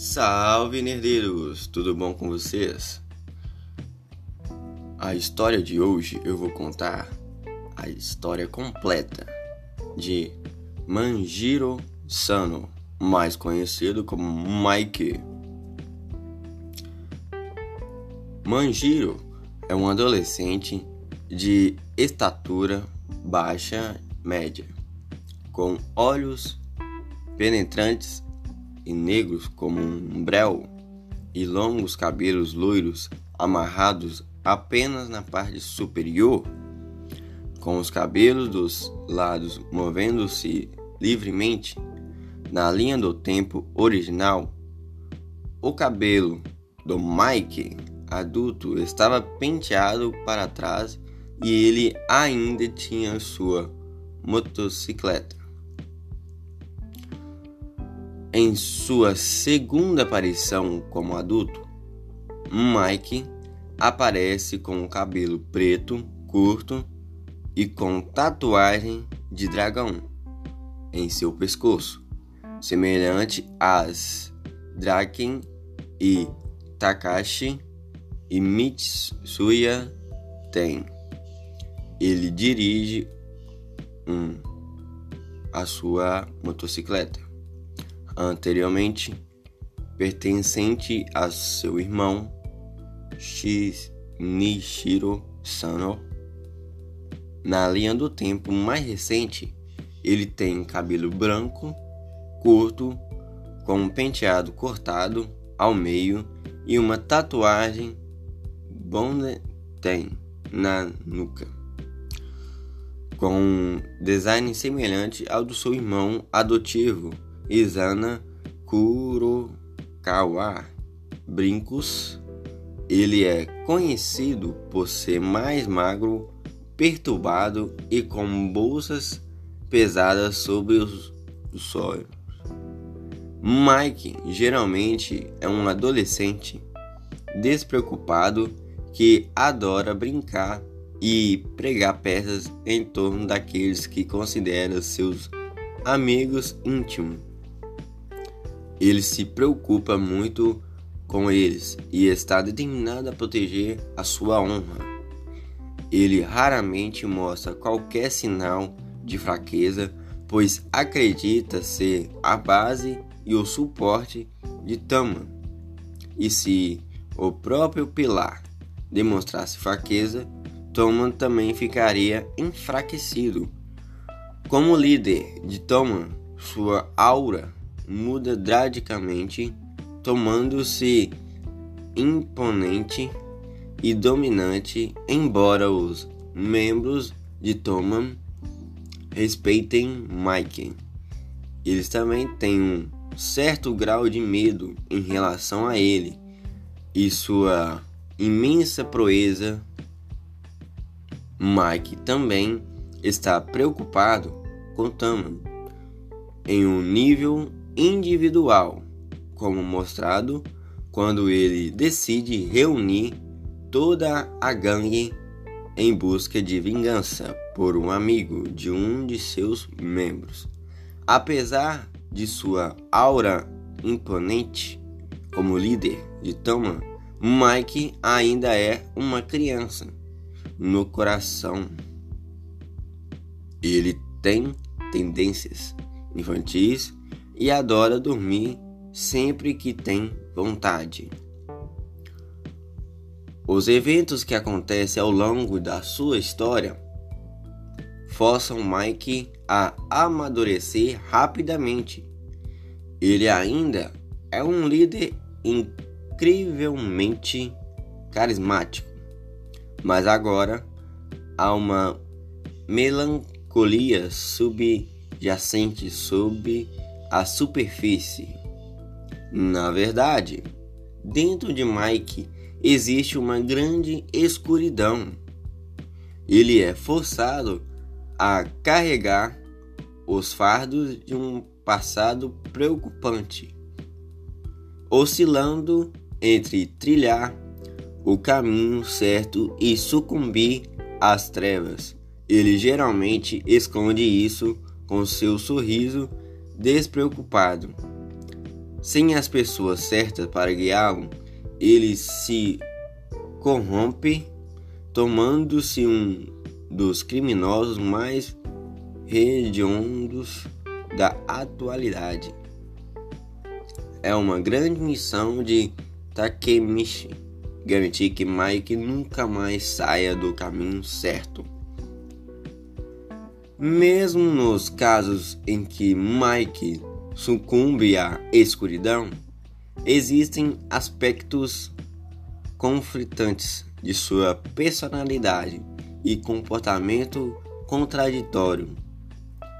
Salve nerdeiros, tudo bom com vocês? A história de hoje eu vou contar a história completa de Manjiro Sano, mais conhecido como Mike. Manjiro é um adolescente de estatura baixa média, com olhos penetrantes e negros como um breu, e longos cabelos loiros amarrados apenas na parte superior, com os cabelos dos lados movendo-se livremente na linha do tempo original. O cabelo do Mike adulto estava penteado para trás e ele ainda tinha sua motocicleta. Em sua segunda aparição como adulto, Mike aparece com o cabelo preto, curto e com tatuagem de dragão em seu pescoço, semelhante às Draken e Takashi e Mitsuya têm. Ele dirige um, a sua motocicleta anteriormente pertencente a seu irmão Shinichiro Sano. Na linha do tempo mais recente, ele tem cabelo branco, curto, com um penteado cortado ao meio e uma tatuagem Bonten na nuca, com um design semelhante ao do seu irmão adotivo Izana Kurokawa Brincos. Ele é conhecido por ser mais magro, perturbado e com bolsas pesadas sobre os, os olhos. Mike geralmente é um adolescente despreocupado que adora brincar e pregar peças em torno daqueles que considera seus amigos íntimos. Ele se preocupa muito com eles e está determinado a proteger a sua honra. Ele raramente mostra qualquer sinal de fraqueza, pois acredita ser a base e o suporte de Tama. E se o próprio pilar demonstrasse fraqueza, Toman também ficaria enfraquecido. Como líder de Toman, sua aura muda drasticamente, tomando-se imponente e dominante, embora os membros de Toman respeitem Mike. Eles também têm um certo grau de medo em relação a ele e sua imensa proeza. Mike também está preocupado com Taman em um nível individual, como mostrado quando ele decide reunir toda a gangue em busca de vingança por um amigo de um de seus membros. Apesar de sua aura imponente como líder de Toma, Mike ainda é uma criança no coração. Ele tem tendências infantis e adora dormir sempre que tem vontade. Os eventos que acontecem ao longo da sua história forçam Mike a amadurecer rapidamente. Ele ainda é um líder incrivelmente carismático, mas agora há uma melancolia subjacente sob a superfície. Na verdade, dentro de Mike existe uma grande escuridão. Ele é forçado a carregar os fardos de um passado preocupante, oscilando entre trilhar o caminho certo e sucumbir às trevas. Ele geralmente esconde isso com seu sorriso despreocupado. sem as pessoas certas para guiá-lo, ele se corrompe, tomando-se um dos criminosos mais hediondos da atualidade. É uma grande missão de Takemichi garantir que Mike nunca mais saia do caminho certo. Mesmo nos casos em que Mike sucumbe à escuridão, existem aspectos conflitantes de sua personalidade e comportamento contraditório.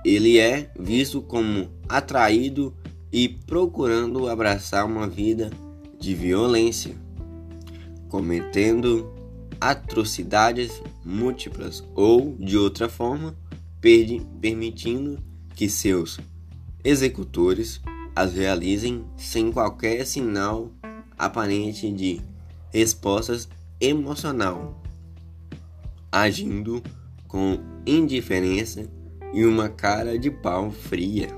Ele é visto como atraído e procurando abraçar uma vida de violência, cometendo atrocidades múltiplas ou, de outra forma, permitindo que seus executores as realizem sem qualquer sinal aparente de respostas emocional, agindo com indiferença e uma cara de pau fria,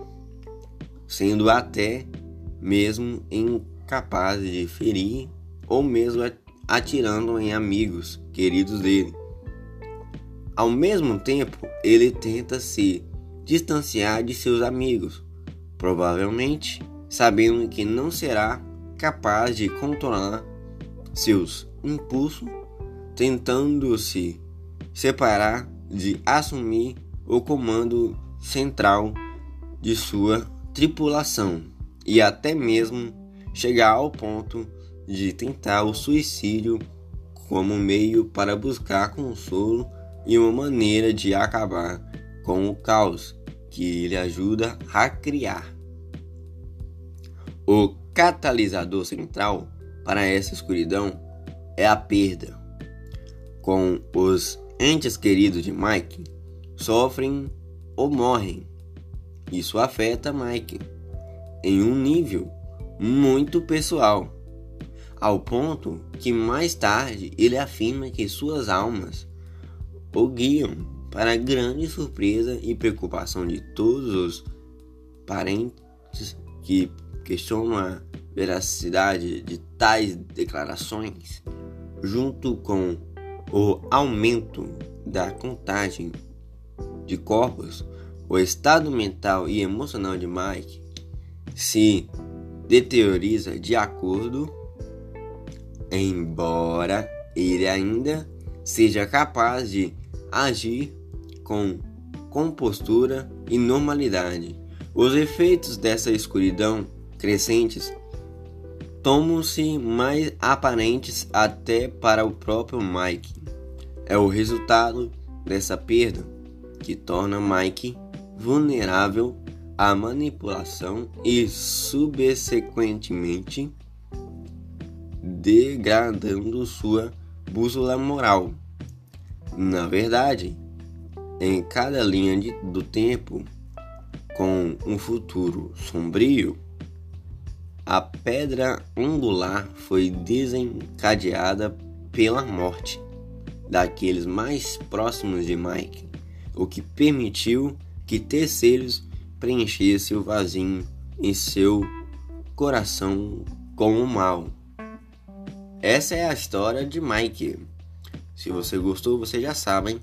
sendo até mesmo incapaz de ferir ou mesmo atirando em amigos queridos dele. Ao mesmo tempo, ele tenta se distanciar de seus amigos, provavelmente sabendo que não será capaz de controlar seus impulsos, tentando se separar de assumir o comando central de sua tripulação e até mesmo chegar ao ponto de tentar o suicídio como meio para buscar consolo e uma maneira de acabar com o caos que ele ajuda a criar. O catalisador central para essa escuridão é a perda. Com os entes queridos de Mike sofrem ou morrem. Isso afeta Mike em um nível muito pessoal, ao ponto que mais tarde ele afirma que suas almas o guiam para grande surpresa e preocupação de todos os parentes que questionam a veracidade de tais declarações, junto com o aumento da contagem de corpos, o estado mental e emocional de Mike se deterioriza de acordo, embora ele ainda seja capaz de agir com compostura e normalidade. Os efeitos dessa escuridão crescentes tomam-se mais aparentes até para o próprio Mike. É o resultado dessa perda que torna Mike vulnerável à manipulação e, subsequentemente, degradando sua bússola moral. Na verdade, em cada linha de, do tempo, com um futuro sombrio, a pedra angular foi desencadeada pela morte daqueles mais próximos de Mike, o que permitiu que terceiros preenchessem o vazio em seu coração com o mal. Essa é a história de Mike. Se você gostou, vocês já sabem.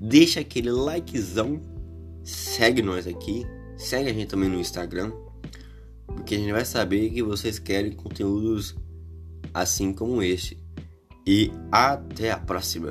Deixa aquele likezão. Segue nós aqui. Segue a gente também no Instagram. Porque a gente vai saber que vocês querem conteúdos assim como este. E até a próxima!